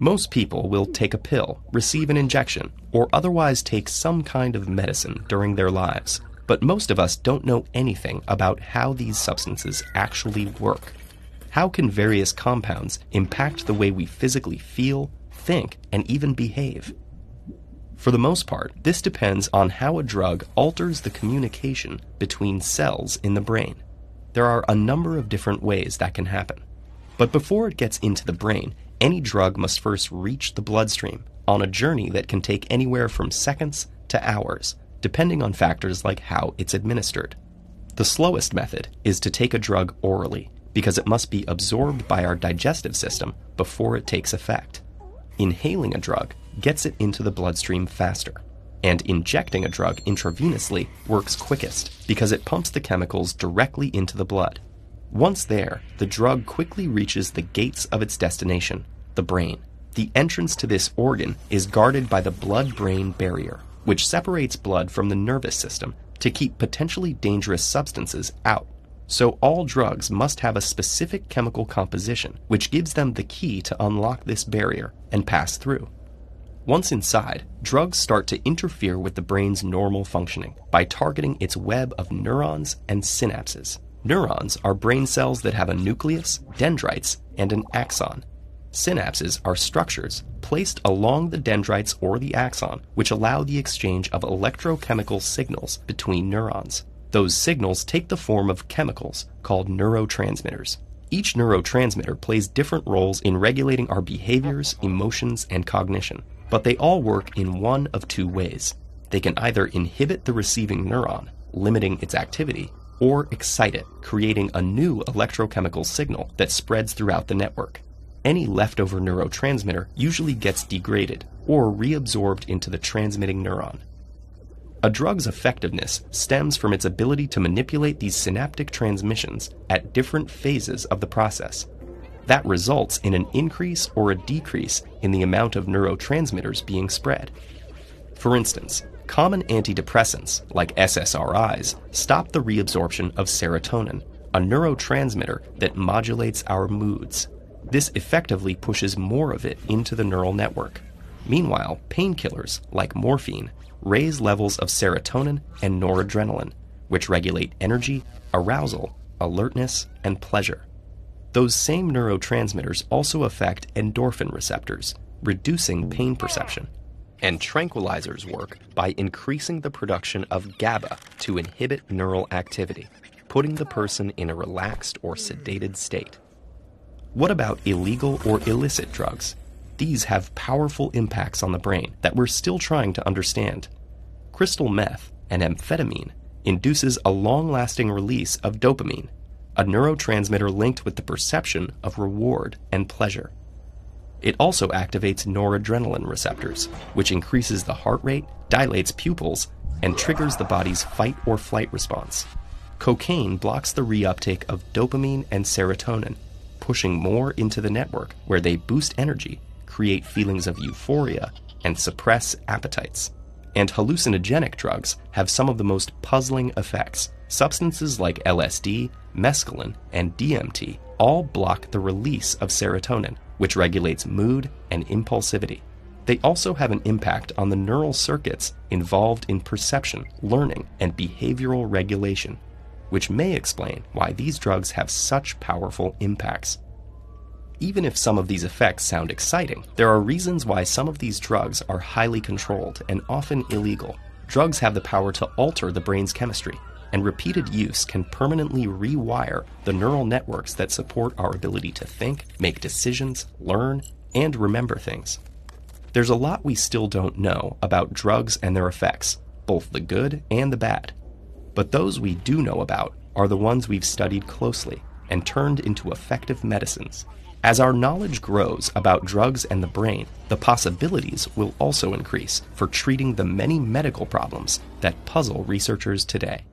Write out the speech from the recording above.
Most people will take a pill, receive an injection, or otherwise take some kind of medicine during their lives. But most of us don't know anything about how these substances actually work. How can various compounds impact the way we physically feel, think, and even behave? For the most part, this depends on how a drug alters the communication between cells in the brain. There are a number of different ways that can happen. But before it gets into the brain, any drug must first reach the bloodstream on a journey that can take anywhere from seconds to hours, depending on factors like how it's administered. The slowest method is to take a drug orally, because it must be absorbed by our digestive system before it takes effect. Inhaling a drug gets it into the bloodstream faster, and injecting a drug intravenously works quickest because it pumps the chemicals directly into the blood. Once there, the drug quickly reaches the gates of its destination, the brain. The entrance to this organ is guarded by the blood brain barrier, which separates blood from the nervous system to keep potentially dangerous substances out. So, all drugs must have a specific chemical composition, which gives them the key to unlock this barrier and pass through. Once inside, drugs start to interfere with the brain's normal functioning by targeting its web of neurons and synapses. Neurons are brain cells that have a nucleus, dendrites, and an axon. Synapses are structures placed along the dendrites or the axon, which allow the exchange of electrochemical signals between neurons. Those signals take the form of chemicals called neurotransmitters. Each neurotransmitter plays different roles in regulating our behaviors, emotions, and cognition, but they all work in one of two ways. They can either inhibit the receiving neuron, limiting its activity, or excite it, creating a new electrochemical signal that spreads throughout the network. Any leftover neurotransmitter usually gets degraded or reabsorbed into the transmitting neuron. A drug's effectiveness stems from its ability to manipulate these synaptic transmissions at different phases of the process. That results in an increase or a decrease in the amount of neurotransmitters being spread. For instance, Common antidepressants, like SSRIs, stop the reabsorption of serotonin, a neurotransmitter that modulates our moods. This effectively pushes more of it into the neural network. Meanwhile, painkillers, like morphine, raise levels of serotonin and noradrenaline, which regulate energy, arousal, alertness, and pleasure. Those same neurotransmitters also affect endorphin receptors, reducing pain perception and tranquilizers work by increasing the production of GABA to inhibit neural activity, putting the person in a relaxed or sedated state. What about illegal or illicit drugs? These have powerful impacts on the brain that we're still trying to understand. Crystal meth, and amphetamine, induces a long lasting release of dopamine, a neurotransmitter linked with the perception of reward and pleasure. It also activates noradrenaline receptors, which increases the heart rate, dilates pupils, and triggers the body's fight or flight response. Cocaine blocks the reuptake of dopamine and serotonin, pushing more into the network where they boost energy, create feelings of euphoria, and suppress appetites. And hallucinogenic drugs have some of the most puzzling effects. Substances like LSD, mescaline, and DMT all block the release of serotonin, which regulates mood and impulsivity. They also have an impact on the neural circuits involved in perception, learning, and behavioral regulation, which may explain why these drugs have such powerful impacts. Even if some of these effects sound exciting, there are reasons why some of these drugs are highly controlled and often illegal. Drugs have the power to alter the brain's chemistry, and repeated use can permanently rewire the neural networks that support our ability to think, make decisions, learn, and remember things. There's a lot we still don't know about drugs and their effects, both the good and the bad. But those we do know about are the ones we've studied closely and turned into effective medicines. As our knowledge grows about drugs and the brain, the possibilities will also increase for treating the many medical problems that puzzle researchers today.